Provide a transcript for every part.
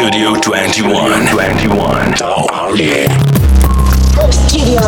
Studio 21. 21. Oh, yeah. Studio.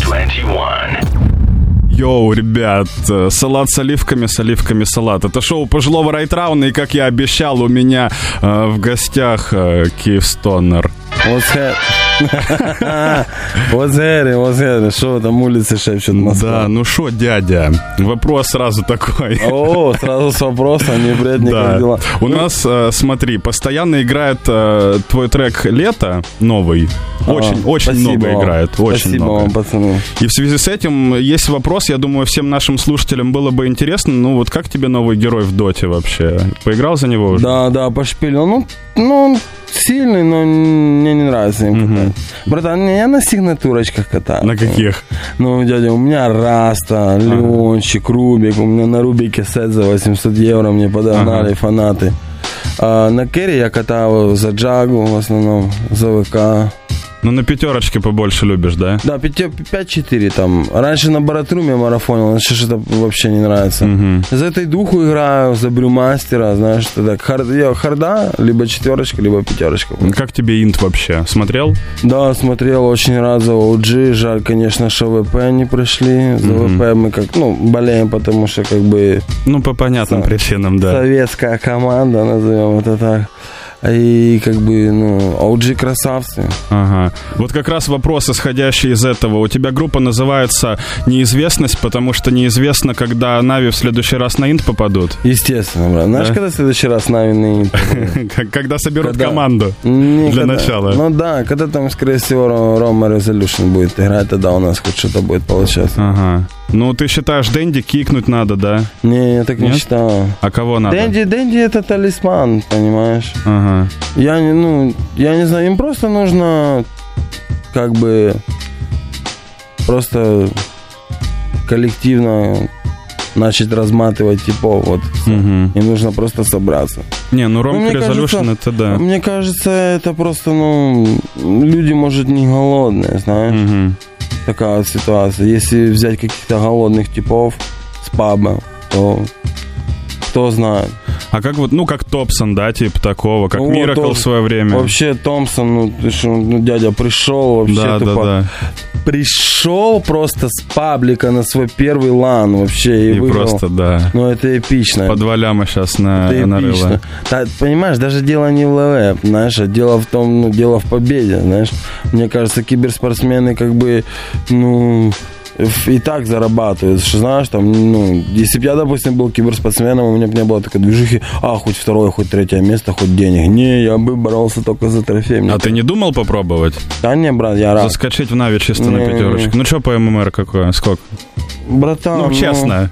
21. Йоу, ребят, э, салат с оливками, с оливками салат. Это шоу пожилого райтрауна, и, как я обещал, у меня э, в гостях э, that? What's that? What's that? Что там улицы шепчут Москва? Да, ну шо, дядя, вопрос сразу такой. О, сразу с вопросом, не бред, не Да. дела. У нас, э, смотри, постоянно играет э, твой трек «Лето» новый. Очень, А, очень много вам. играет. Очень Спасибо много. вам, пацаны. И в связи с этим есть вопрос, я думаю, всем нашим слушателям было бы интересно, ну вот как тебе новый герой в Доте вообще? Поиграл за него уже? Да, да, пошпилил. Ну, ну, он сильный, но мне не нравится им катать. Братан, я на сигнатурочках катаю. На каких? Ну, дядя, у меня Раста, Леончик, Рубик. У меня на Рубике сет за 800 евро мне подогнали Ага. фанаты. А на Керри я катал за Джагу в основном, за ВК. Ну на пятерочке побольше любишь, да? Да, 5-4 там. Раньше на Баратруме марафонил, но сейчас это вообще не нравится. Мгм. За этой духу играю, за брюмастера, знаешь, что так. Хар- я харда, либо четверочка, либо пятерочка. Как тебе инт вообще? Смотрел? Да, смотрел, очень рад за OG. Жаль, конечно, что ВП не прошли. За Мгм. ВП мы как, ну, болеем, потому что как бы Ну, по понятным Да. причинам, да. советская команда, назовем это так. И как бы, ну, OG красавцы. Ага. Вот как раз вопрос, исходящий из этого. У тебя группа называется «Неизвестность», потому что неизвестно, когда Нави в следующий раз на инт попадут. Естественно, брат. Знаешь, Да? когда в следующий раз Навин Как- Когда соберут Когда? команду. Не, Для начала. Ну да, когда там, скорее всего, Ро- Рома Resolution будет играть, тогда у нас хоть что-то будет получаться. Ага. Ну, ты считаешь, Дэнди кикнуть надо, да? Не, я так не Нет? считаю. А кого надо? Дэнди, Дэнди это талисман, понимаешь? Ага. Я не, ну, я не знаю, им просто нужно как бы просто коллективно начать разматывать типов, вот. Мгм. Им нужно просто собраться. Не, ну Ромк мне Resolution кажется, это да. Мне кажется, это просто, ну, люди, может, не голодные, знаешь? Мгм. такая вот ситуация. Если взять каких-то голодных типов с паба, то кто знает. А как вот, ну, как Топсон, да, типа такого, как вот Миракл в тоже. свое время. Вообще Томпсон, ну, ты что, ну, дядя пришел вообще да, да, тупо. да. Пришел просто с паблика на свой первый лан вообще и, И выиграл. просто, да. Ну, это эпично. По два ляма сейчас на, это нарыло. эпично. Да, понимаешь, даже дело не в ЛВ, знаешь, а дело в том, ну, дело в победе, знаешь. Мне кажется, киберспортсмены как бы, ну, в- и так зарабатывают, что знаешь, там, ну, если бы я, допустим, был киберспортсменом, у меня бы не было такой движухи, а, хоть второе, хоть третье место, хоть денег. Не, я бы боролся только за трофей. Мне А ты не думал попробовать? Да не, брат, я рад. Заскочить в Нави чисто на Не-не-не. пятерочку? Ну, что по ММР какое? Сколько? Братан, Ну, честно.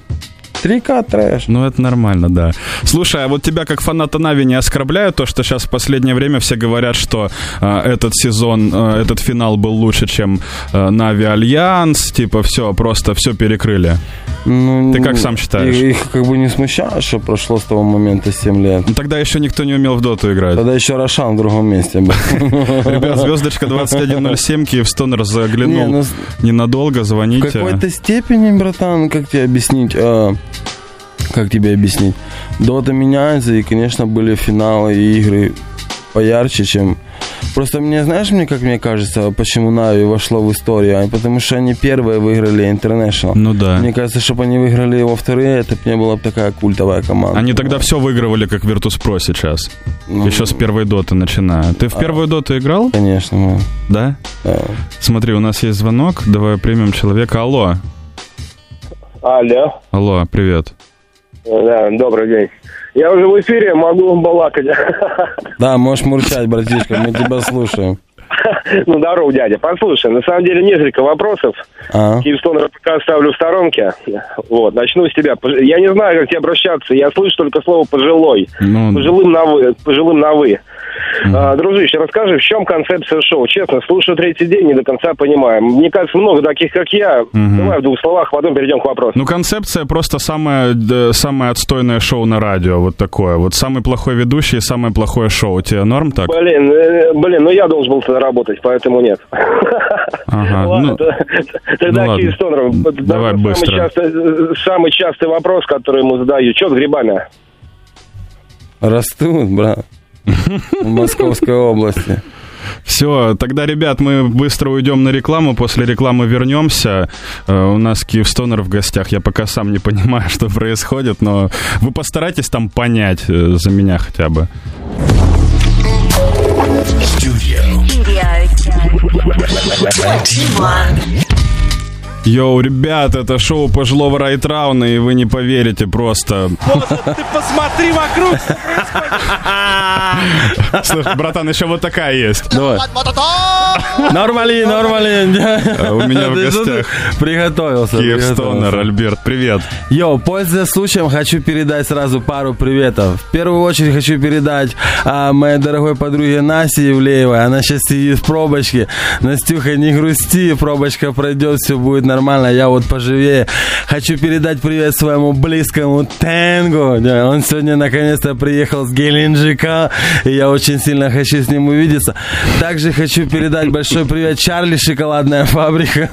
3К трэш. Ну, это нормально, да. Слушай, а вот тебя как фаната Нави не оскорбляют то, что сейчас в последнее время все говорят, что э, этот сезон, э, этот финал был лучше, чем э, Na'Vi Alliance, типа все, просто все перекрыли. Ну, Ты как сам считаешь? Их, их как бы не смущает, что прошло с того момента 7 лет. Ну, тогда еще никто не умел в доту играть. Тогда еще Рошан в другом месте был. Ребят, звездочка 2107, Киевстонер заглянул Не, ну, ненадолго, В звоните. какой-то степени, братан, как тебе объяснить? А, как тебе объяснить? Дота меняется, и, конечно, были финалы и игры поярче, чем... Просто мне, знаешь, мне как мне кажется, почему Нави вошло в историю? А Потому что они первые выиграли International. Ну да. Мне кажется, чтобы они выиграли его вторые, это бы не была бы такая культовая команда. Они тогда все выигрывали, как Virtus.pro сейчас. Ну, Еще с первой доты начиная. Ты в первую доту играл? Конечно, Да? да. Смотри, у нас есть звонок. Давай примем человека. Алло. Алло. Алло, привет. Да, добрый день. Я уже в эфире, могу балакать. Да, можешь мурчать, братишка, мы тебя слушаем. Ну, здорово, дядя. Послушай, на самом деле несколько вопросов. А? Киевстон пока оставлю в сторонке. Вот, начну с тебя. Я не знаю, как тебе обращаться. Я слышу только слово «пожилой». Ну, Пожилым на «вы». Пожилым на «вы». А, дружище, расскажи, в чем концепция шоу? Честно, слушаю третий день, не до конца понимаю. Мне кажется, много таких, как я. Давай в двух словах, потом перейдем к вопросу. ну, концепция просто самое, самое отстойное шоу на радио. Вот такое. Вот самый плохой ведущий и самое плохое шоу. Тебе норм так? Блин, э, блин, ну я должен был тогда работать, поэтому нет. Ага, Ладно, ну, тогда ну ладно. Киевстонер. Давай самый быстро. частый, самый частый вопрос, который ему задаю. Что с грибами? Растут, брат. в Московской области. Все, тогда, ребят, мы быстро уйдем на рекламу, после рекламы вернемся. Э, У нас Киевстонер в гостях, я пока сам не понимаю, что происходит, но вы постарайтесь там понять э, за меня хотя бы. Studio Studio 21. Йоу, ребят, это шоу пожилого Райтрауна, и вы не поверите просто. Ты посмотри вокруг! Слушай, братан, еще вот такая есть. Давай. Нормали, нормали. Э, У меня в гостях Приготовился. Киевстонер, приготовился. Альберт, привет. Йоу, пользуясь случаем, хочу передать сразу пару приветов. В первую очередь хочу передать а, моей дорогой подруге Насе Евлеевой. Она сейчас сидит в пробочке. Настюха, не грусти, пробочка пройдет, все будет нормально. Я вот поживее. Хочу передать привет своему близкому Тенгу. Да, Он сегодня наконец-то приехал с Геленджика, и я очень сильно хочу с ним увидеться. Также хочу передать большой привет Чарли, шоколадная фабрика.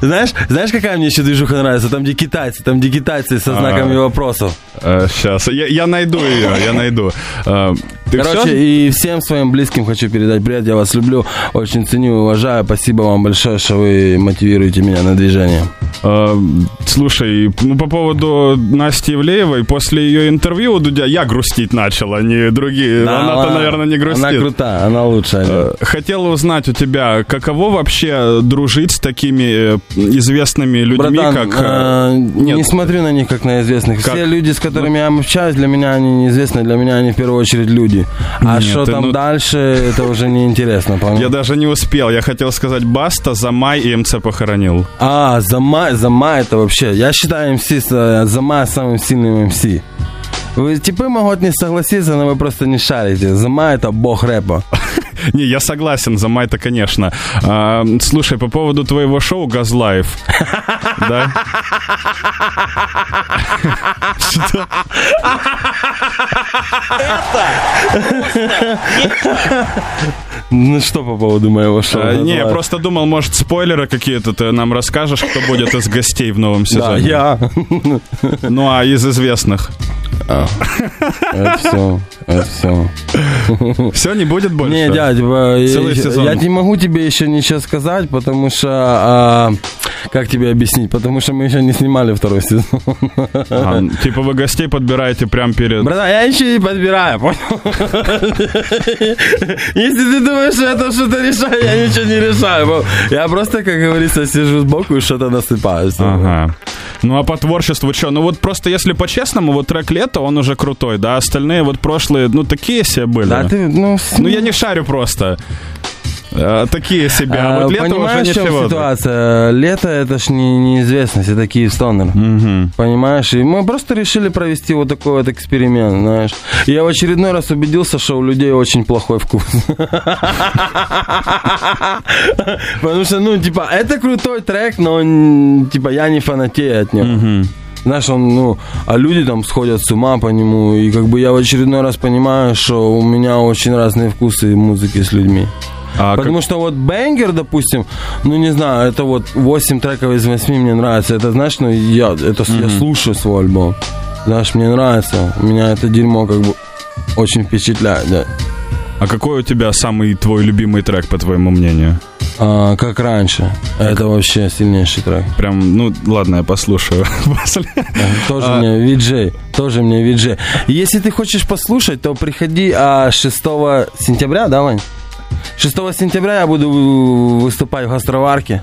Знаешь, знаешь, какая мне еще движуха нравится? Там, где китайцы, там, где китайцы со знаками вопросов. Сейчас, я, я найду ее, я найду. Э, Короче, и всем своим близким хочу передать привет. Я вас люблю, очень ценю уважаю. Спасибо вам большое, что вы мотивируете меня на движение. Э, Слушай, ну по поводу Насти Ивлеевой, после ее интервью у Дудя я грустить начал, а не другие. Она-то, она- наверное, не грустит. Она крутая, она лучшая. Э, Хотел узнать у тебя, каково вообще дружить с такими э, известными людьми, Братан, как... э, э, нет. не смотрю на них как на известных. Как? Все люди, с которыми я общаюсь, для меня они неизвестны, для меня они в первую очередь люди. А что там ну- дальше, это уже неинтересно. Я даже не успел. Я хотел сказать Баста, Замай и МЦ похоронил. А, Зама, Зама это вообще... Я считаю МС, с- э, Зама самым сильным МС. Вы, типы могут не согласиться, но вы просто не шарите. Зама это бог рэпа. Не, я согласен, Замай-то, конечно. А, слушай, по поводу твоего шоу «Газлайф». Да? Что? Ну что по поводу моего шоу? А, Не, просто думал, может, спойлеры какие-то ты нам расскажешь, кто будет из гостей в новом Да, сезоне. я. Ну, а из известных? Это все. Это все. Все, не будет больше? Не, дядь, э, Целый я, сезон. я не могу тебе еще ничего сказать, потому что... а, как тебе объяснить? Потому что мы еще не снимали второй сезон. А, типа вы гостей подбираете прям перед... Братан, я ничего не подбираю, понял? Если ты думаешь, что я там что-то решаю, я ничего не решаю. Я просто, как говорится, сижу сбоку и что-то насыпаю. Ага. Ну а по творчеству что? Ну вот просто если по-честному, вот трек «Лето», он уже крутой, да? Остальные вот прошлые, ну такие себе были. Да, ты, ну, Ну я не шарю просто. А, такие себе. А, А, вот «Лето» уже понимаешь, в чем ситуация? Лето это ж не, неизвестность, это Киевстонер. Понимаешь? И мы просто решили провести вот такой вот эксперимент, знаешь. Я в очередной раз убедился, что у людей очень плохой вкус. Потому что, ну, типа, это крутой трек, но, типа, я не фанатею от него. Знаешь, он, ну, а люди там сходят с ума по нему, и как бы я в очередной раз понимаю, что у меня очень разные вкусы музыки с людьми. А как- Потому что вот Бенгер, допустим, ну не знаю, это вот 8 треков из 8 мне нравится. Это, знаешь, ну я, это, я слушаю свой альбом. Знаешь, мне нравится. Меня это дерьмо как бы очень впечатляет, да. А какой у тебя самый твой любимый трек, по твоему мнению? А, как раньше. Это вообще сильнейший трек. Прям, ну ладно, я послушаю. После. Тоже мне виджей. Тоже мне виджей. Если ты хочешь послушать, то приходи а, 6 сентября, да, Вань? 6 сентября я буду вы- выступать в Гастроварке.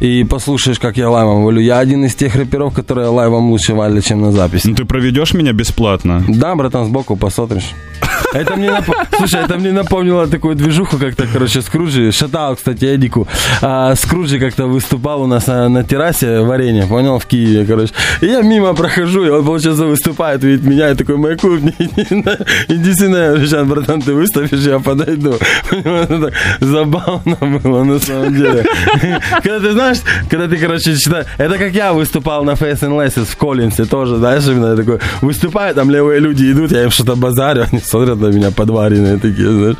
И послушаешь, как я лайвом валю. Я один из тех рэперов, которые лайвом лучше валят, чем на записи. Ну ты проведешь меня бесплатно? Да, братан, сбоку посмотришь. Это мне напо- Слушай, это мне напомнило такую движуху, как-то, короче, Скруджи, шатал, кстати, Эдику. А, Скруджи как-то выступал у нас на, на террасе варенье, понял, в Киеве, короче. И я мимо прохожу, и он, получается, выступает, видит меня, и такой, не иди, сюда, «Щас, братан, ты выставишь, я подойду. Это забавно было, на самом деле. Когда ты знаешь, когда ты, короче, читаешь, это как я выступал на Face and Lasses в Коллинсе тоже, знаешь, именно такой, выступаю, там левые люди идут, я им что-то базарю, они смотрят на меня подваренные такие, знаешь.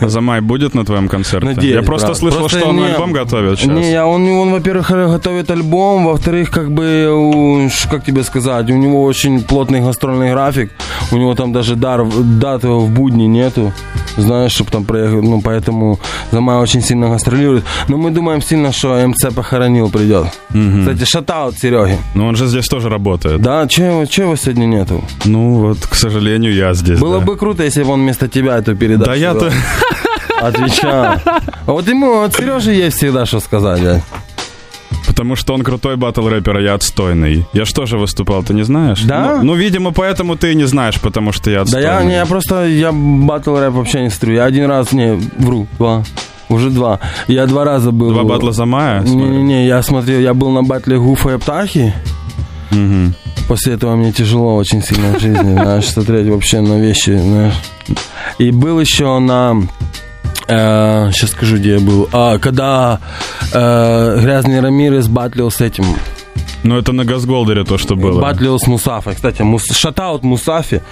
Замай будет на твоем концерте? Надеюсь, Я просто брат. слышал, Просто что он не- альбом готовит сейчас. Не, я- он, он, во-первых, готовит альбом, во-вторых, как бы, как тебе сказать, у него очень плотный гастрольный график, у него там даже дар, дат в будни нету, знаешь, чтобы там проехать, ну, поэтому Замай очень сильно гастролирует. Но мы думаем сильно, что МЦ похоронил придет. Кстати, шатаут Сереги. Но он же здесь тоже работает. Да, че его, сегодня нету? Ну вот, к сожалению, я здесь. Было да. бы круто, если бы он вместо тебя эту передачу Да я-то... вел. отвечал. А вот ему, от Сережи есть всегда что сказать, дядь. Потому что он крутой батл рэпер, а я отстойный. Я что же выступал, ты не знаешь? Да? Ну, ну, видимо, поэтому ты и не знаешь, потому что я Да отстойный. я, не, я просто, я батл рэп вообще не стрю. Я один раз, не, вру, два. Уже два. Я два раза был. Два батла за мая? Не-не-не, я смотрел, я был на батле Гуфа и Птахи. Мгм. После этого мне тяжело очень сильно в жизни, знаешь, смотреть вообще на вещи, знаешь. И был еще на... э, сейчас скажу, где я был. А, когда э, Грязный Рамирес батлил с этим. Ну, это на Газголдере то, что было. Батлил с Мусафой. Кстати, мус, шатаут Мусафи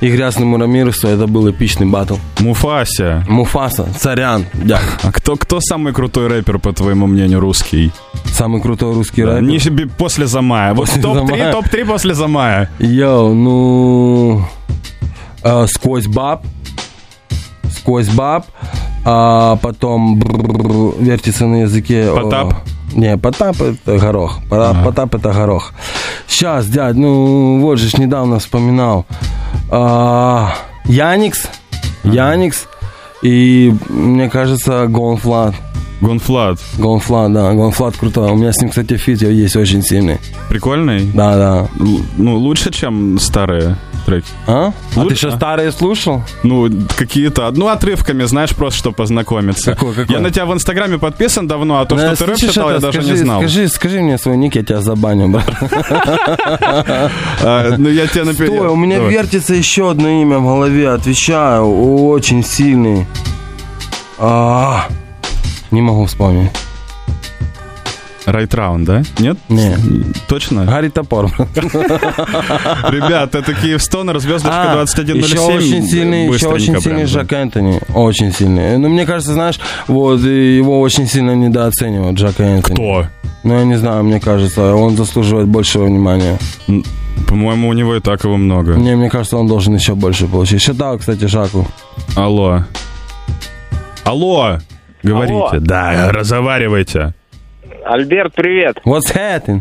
и Грязному Рамиресу. Это был эпичный батл. Муфася. Муфаса, Царян, дядь. А кто, кто самый крутой рэпер, по твоему мнению, русский? Самый крутой русский рэпер. Не себе после Замая. Вот После топ-3, Замая. топ-3 после Замая. Йоу, ну... э, сквозь баб. Сквозь баб. А потом бррр, вертится на языке. Потап? Не, Потап это горох. Пора- Потап это горох. Сейчас, дядь, ну вот же ж недавно вспоминал. А, Yanix. Yanix. И мне кажется, Gone.Fludd. Gone.Fludd. Gone.Fludd, да, Gone.Fludd крутой. У меня с ним, кстати, feat есть очень сильный. Прикольный? Да, да. Л- Ну, лучше, чем старые треки. А? А Лучше, ты что, старые слушал? Ну, какие-то, ну, отрывками, знаешь, просто, чтобы познакомиться. Какой, какой? Я на тебя в Инстаграме подписан давно, а то, Ну, что ты рэп читал, я это? даже скажи, не знал. Скажи, скажи мне свой ник, я тебя забаню, брат. А, ну, я тебе напи- Стой, у меня вертится еще одно имя в голове, отвечаю, очень сильный. А, Не могу вспомнить. Right Round, да? Нет? Не. Точно? Гарри Топор. Ребят, это Киевстонер, звездочка А, 2107. еще очень сильный, еще очень сильный. Жак Энтони. Очень сильный. Ну, мне кажется, знаешь, вот, и его очень сильно недооценивают, Жака Энтони. Кто? Ну, я не знаю, мне кажется, он заслуживает большего внимания. По-моему, у него и так его много. Мне, мне кажется, он должен еще больше получить. Шатал, кстати, Жаку. Алло. Алло! Говорите. Алло. Да, разговаривайте. Альберт, привет. What's happening?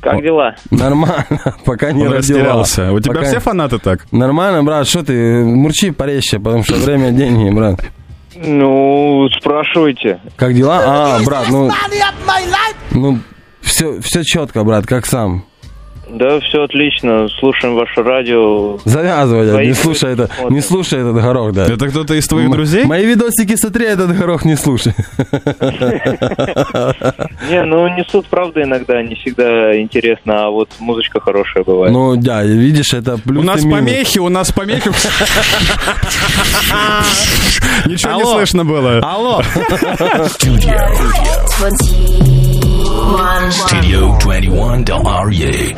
Как дела? Нормально, пока не Он растерялся. У тебя Пока- все фанаты так? Нормально, брат, что ты, мурчи порезче, потому что время деньги, брат. Ну, спрашивайте. Как дела? А, брат, ну... Ну, все, все четко, брат, как сам. Да, все отлично. Слушаем ваше радио. Завязывай, Твои не слушай это, смотрим. не слушай этот горох, да. Это кто-то из твоих М- друзей? Мои видосики смотри, этот горох не слушай. Не, ну несут правда иногда, не всегда интересно, а вот музычка хорошая бывает. Ну, дядь, видишь, это плюс У нас помехи, у нас помехи. Ничего не слышно было. Алло! Studio 21 Del Arie.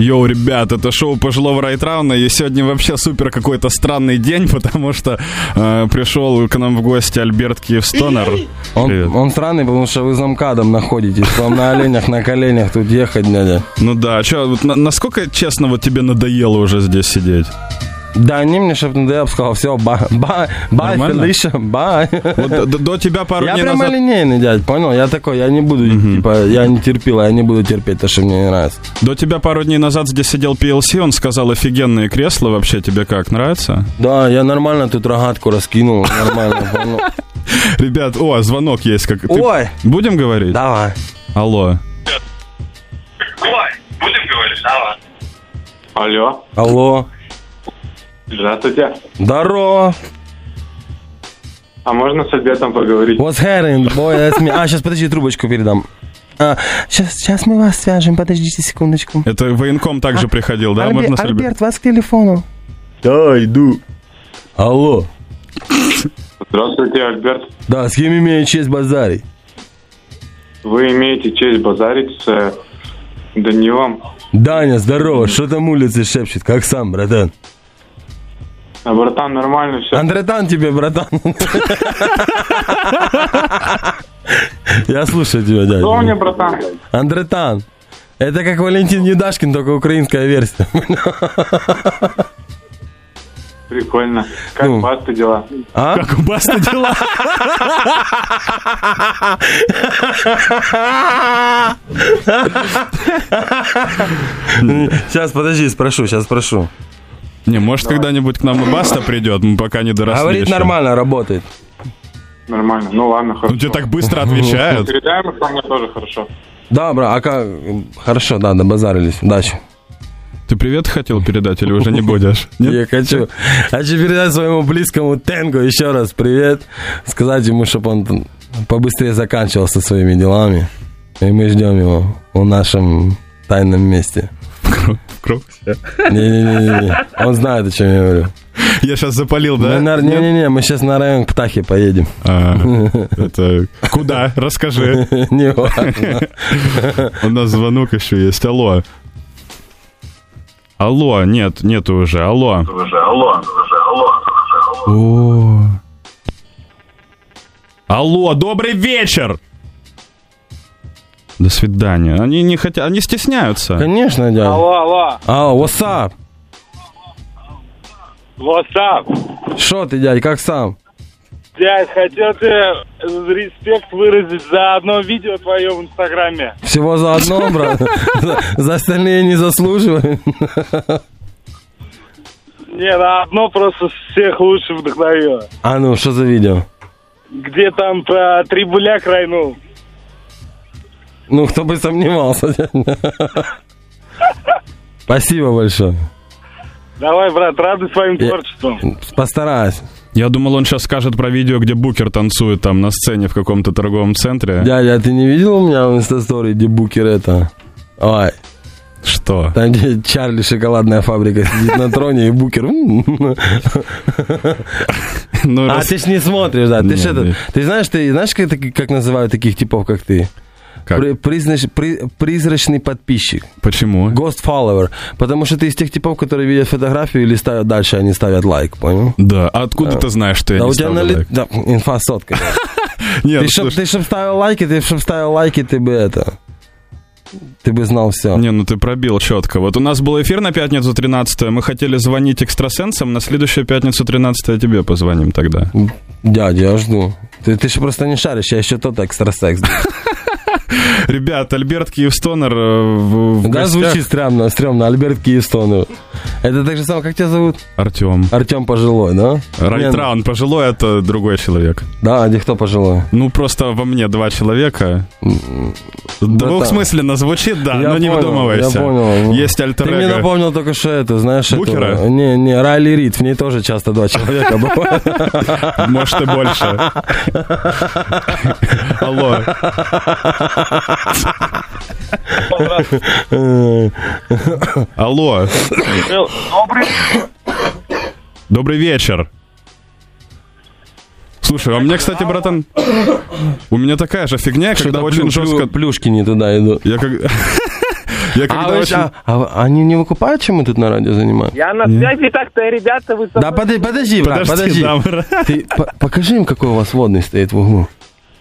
Йоу, ребят, это шоу пожилого Райтрауна, и сегодня вообще супер какой-то странный день, потому что э, пришел к нам в гости Альберт Киевстонер. Он, он странный, потому что вы замкадом находитесь. Вам на оленях, на коленях тут ехать, дядя. Ну да, что, вот на- насколько, честно, вот тебе надоело уже здесь сидеть? Да, не мне, чтобы я бы сказал, все, bye, bye, bye? Felicia, bye. Вот до, до- тебя пару Я дней прямо назад... линейный, дядь, понял? Я такой, я не буду, типа, я не терпила, я не буду терпеть то, что мне не нравится. До тебя пару дней назад здесь сидел PLC, он сказал, офигенные кресла, вообще тебе как, нравится? Да, я нормально тут рогатку раскинул, нормально, понял? Ребят, о, звонок есть. Как... Ты- Ой, Будем говорить? давай. Алло. Алло, Алло, здравствуйте. здорово. А можно с Альбертом поговорить? What's happening, boy? That's me. А, сейчас, подожди, трубочку передам. А, сейчас, сейчас мы вас свяжем, подождите секундочку. Это военком также приходил, да? Альбе- Можно с Альбер- Альберт, вас к телефону. Да, иду. Алло. Здравствуйте, Альберт. Да, с кем имею честь базарить? Вы имеете честь базарить с э, Данилом. Даня, здорово. Что там улицы шепчет? Как сам, братан? А, братан, нормально все. Андретан тебе, братан. Я слушаю тебя, дядя. Что мне, братан? Андретан. Это как Валентин Недашкин, только украинская версия. Прикольно. Как Ну. баста дела? А? Как у Баста дела? Сейчас, подожди, спрошу, сейчас спрошу. Не, может, когда-нибудь к нам и Баста придет, мы пока не доросли Говорит, еще. нормально работает. Нормально. Ну ладно, хорошо. Ну, тебе так быстро отвечают. Передаем их, мне тоже хорошо. Да, бра, а как? Хорошо, да, добазарились. Удачи. Ты привет хотел передать или уже не будешь? Нет? Я хочу, хочу передать своему близкому Тенгу еще раз привет. Сказать ему, чтобы он побыстрее заканчивал со своими делами. И мы ждем его в нашем тайном месте. Все. Не-не-не, он знает, о чем я говорю. Я сейчас запалил, да? Не-не-не, мы сейчас на район к Птахе поедем. А, это куда? Расскажи. Не важно. У нас звонок еще есть. Алло. Алло, нет, нету уже. Алло. О. Алло, добрый вечер. До свидания. Они не хотят, они стесняются. Конечно, дядя. Алло, алло, А, what's up? what's up? Шо ты, дядь, как сам? Дядь, хотел тебе респект выразить за одно видео твое в Инстаграме. Всего за одно, брат. За, остальные не заслуживаю. Не, на одно просто всех лучше вдохновило. А ну, что за видео? Где там про трибуля крайнул. Ну, кто бы сомневался. Спасибо большое. Давай, брат, радуй своим творчеством. Постараюсь. Я думал, он сейчас скажет про видео, где Букер танцует там на сцене в каком-то торговом центре. Дядя, а ты не видел у меня в инстастории, где букер это? Ой, Что? там, где Чарли шоколадная фабрика сидит на троне и букер. Ну, А ты ж не смотришь, да? Ты ж это, не. ты знаешь, ты знаешь, как называют таких типов, как ты? Как? При- признач- при- призрачный подписчик. Почему? Ghost follower. Потому что ты из тех типов, которые видят фотографию или ставят дальше, они ставят лайк, понял? Да, а откуда ты знаешь, что я да не у тебя ставлю на ли- лайк? да, инфа сотка. Нет, Ты чтоб, слушай, ты чтоб ставил лайки, ты чтоб ставил лайки, ты бы это... Ты бы знал все. Не, ну ты пробил четко. Вот у нас был эфир на пятницу 13 мы хотели звонить экстрасенсам, на следующую пятницу 13 тебе позвоним тогда. Дядя, я жду. Ты, ты же просто не шаришь, я еще тот экстрасекс. Ребят, Альберт Киевстонер э, в, Да, гостях. звучит стрёмно, стрёмно. Альберт Киевстонов. Это так же самое, как тебя зовут? Артем. Артем Пожилой, да? Райтра, он пожилой, это другой человек. Да, а где кто пожилой? Ну, просто во мне два человека. Двухсмысленно звучит, да, Я но не понял, вдумывайся. Я понял. Есть альтер Ты мне напомнил только что это, знаешь, Букера? эту- Не, не, Райли Рид, в ней тоже часто два человека бывают. Может и больше. Алло. Алло. Добрый Добрый вечер. Слушай, а мне, кстати, братан, у меня такая же фигня, когда Что-то очень плю- жестко... плю- Плюшки не туда идут. Я как... Я А, когда вы- очень... а- а они не выкупают, чем мы тут на радио занимаемся? Я на связи так-то, ребята, вы со Да подожди, подожди, брат, Подожди, подожди. да, Ты по- покажи им, какой у вас водный стоит в углу.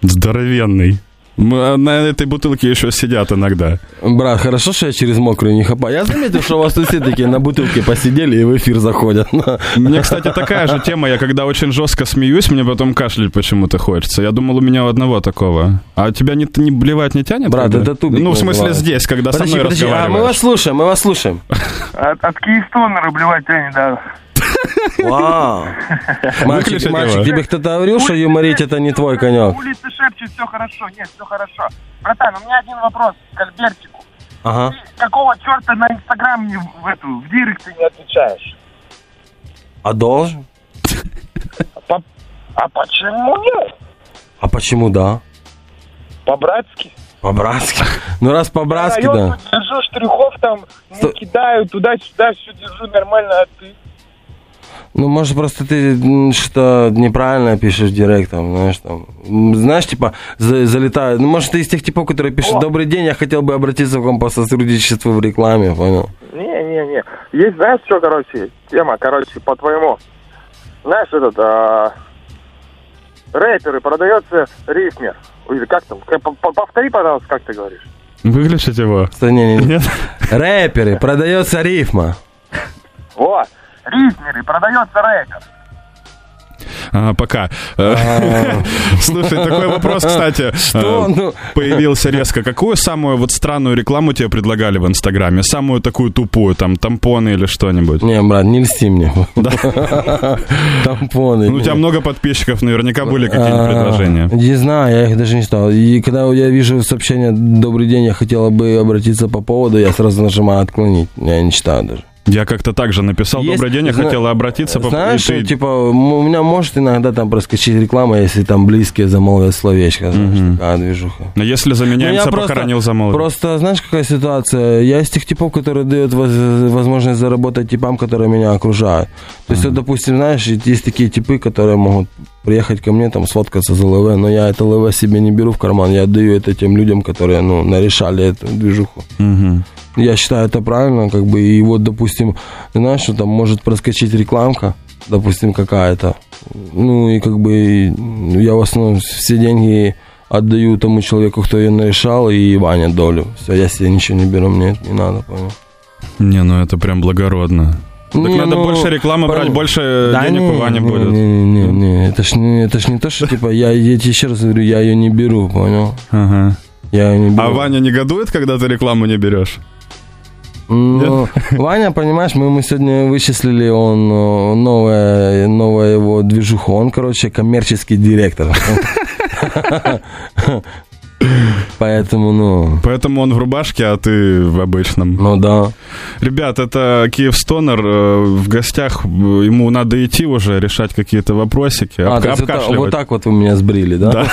Здоровенный. Мы на этой бутылке еще сидят иногда. Брат, хорошо, что я через мокрую не хапаю. Я заметил, что у вас тут все такие на бутылке посидели и в эфир заходят. Мне, кстати, такая же тема. Я когда очень жестко смеюсь, мне потом кашлять почему-то хочется. Я думал, у меня у одного такого. А тебя не, не блевать не тянет? Брат, когда? это тубик Ну, в смысле, называется. здесь, когда Подожди, со мной подожди, а мы разговариваешь. вас слушаем, мы вас слушаем. От, от Киевстонера блевать тянет, да. Вау. Мальчик, мальчик, тебе кто-то говорил, что юморить это не твой конек? Улицы шепчет, все хорошо. Нет, все хорошо. Братан, у меня один вопрос к Альбертику. Ага. Ты какого черта на Инстаграм не в эту, в директ ты не отвечаешь? А должен? По- а почему нет? А почему да? По-братски. По-братски. Ну раз по-братски, да. держу штрихов там, не кидаю туда-сюда, все держу нормально, а ты? Ну, может, просто ты что неправильно пишешь директом, знаешь, там. Знаешь, типа, за- залетают. Ну, может, ты из тех типов, которые пишут, О. добрый день, я хотел бы обратиться к вам по сотрудничеству в рекламе, понял? Не-не-не. Есть, знаешь, что, короче, тема, короче, по твоему. знаешь, этот, а, рэперы, продается рифмер. Или как там? Повтори, пожалуйста, как ты говоришь. Выключить его? Что, не, не, не. Нет? Рэперы, продается рифма. Вот. Рифмеры, продается рэпер. А, пока. Э, Слушай, такой вопрос, кстати, Что? э, Ну. появился резко. Какую самую вот странную рекламу тебе предлагали в Инстаграме? Самую такую тупую, там, тампоны или что-нибудь? Не, брат, не льсти мне. Тампоны. Ну, у тебя много подписчиков, наверняка были А, какие-нибудь предложения. Не знаю, я их даже не стал. И когда я вижу сообщение «Добрый день, я хотела бы обратиться по поводу», я сразу нажимаю «Отклонить». Я не читаю даже. Я как-то также написал Есть- «Добрый день, я зна- хотела обратиться». по- Знаешь, и ты- типа, у меня может иногда там проскочить реклама, если там близкие замолвят словечко. Знаешь, такая движуха. Но если Ну, я МЦ просто- похоронил замолвил. Просто, знаешь, какая ситуация? Я из тех типов, которые дают воз- возможность заработать типам, которые меня окружают. То есть, вот, допустим, знаешь, есть такие типы, которые могут приехать ко мне, там, сфоткаться за ЛВ, но я это ЛВ себе не беру в карман, я отдаю это тем людям, которые, ну, нарешали эту движуху. Мгм. Я считаю это правильно, как бы, и вот, допустим, знаешь, что там может проскочить рекламка, допустим, какая-то, ну, и как бы я в основном все деньги отдаю тому человеку, кто ее нарешал, и Ваня долю. Все, я себе ничего не беру, мне это не надо, понял? Не, ну это прям благородно. Так Не, надо ну, больше рекламы пон- брать, больше Да денег не, у Вани не, будет. Не, не, не, это ж не, это ж не то, что типа я, я тебе еще раз говорю, я ее не беру, понял? Ага. Я ее не беру. А Ваня негодует, когда ты рекламу не берешь? Ну, Ваня, понимаешь, мы ему сегодня вычислили, он э, новая, новая его движуха. Он, короче, коммерческий директор. Поэтому, ну, Поэтому он в рубашке, а ты в обычном. ну да. Ребят, это Киев Стонер э, в гостях. э, Ему надо идти уже, решать какие-то вопросики, А, обка- то есть это- вот так вот вы меня сбрили, да? Да.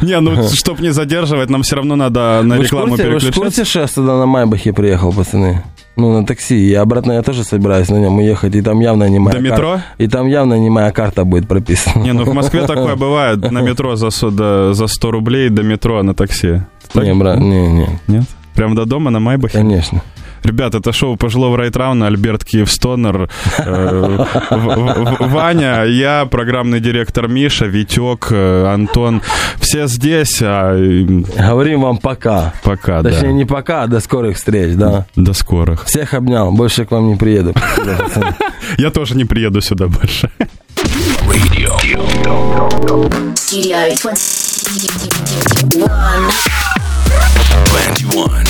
Не, ну, чтобы не задерживать, нам все равно надо на рекламу курсе- вы ж в переключаться. курсе, что я сюда на Майбахе приехал, пацаны? Ну, на такси. И обратно я тоже собираюсь на нем уехать. И там явно не моя До карта. метро? И там явно не моя карта будет прописана. Не, ну в Москве такое бывает. На метро за 100 рублей до метро на такси. Так? Не, брат, не, не, Нет? Прям до дома на Майбахе? конечно. Ребят, это шоу пожилого Райтрауна, Альберт Киевстонер, э, В- В- В- Ваня, я, программный директор Миша, Витек, э, Антон. Все здесь, а э, Говорим вам пока. пока, Точнее, да. не пока, а до скорых встреч, да. До скорых. Всех обнял, больше к вам не приеду. Я тоже не приеду сюда больше. Radio. 21. 21.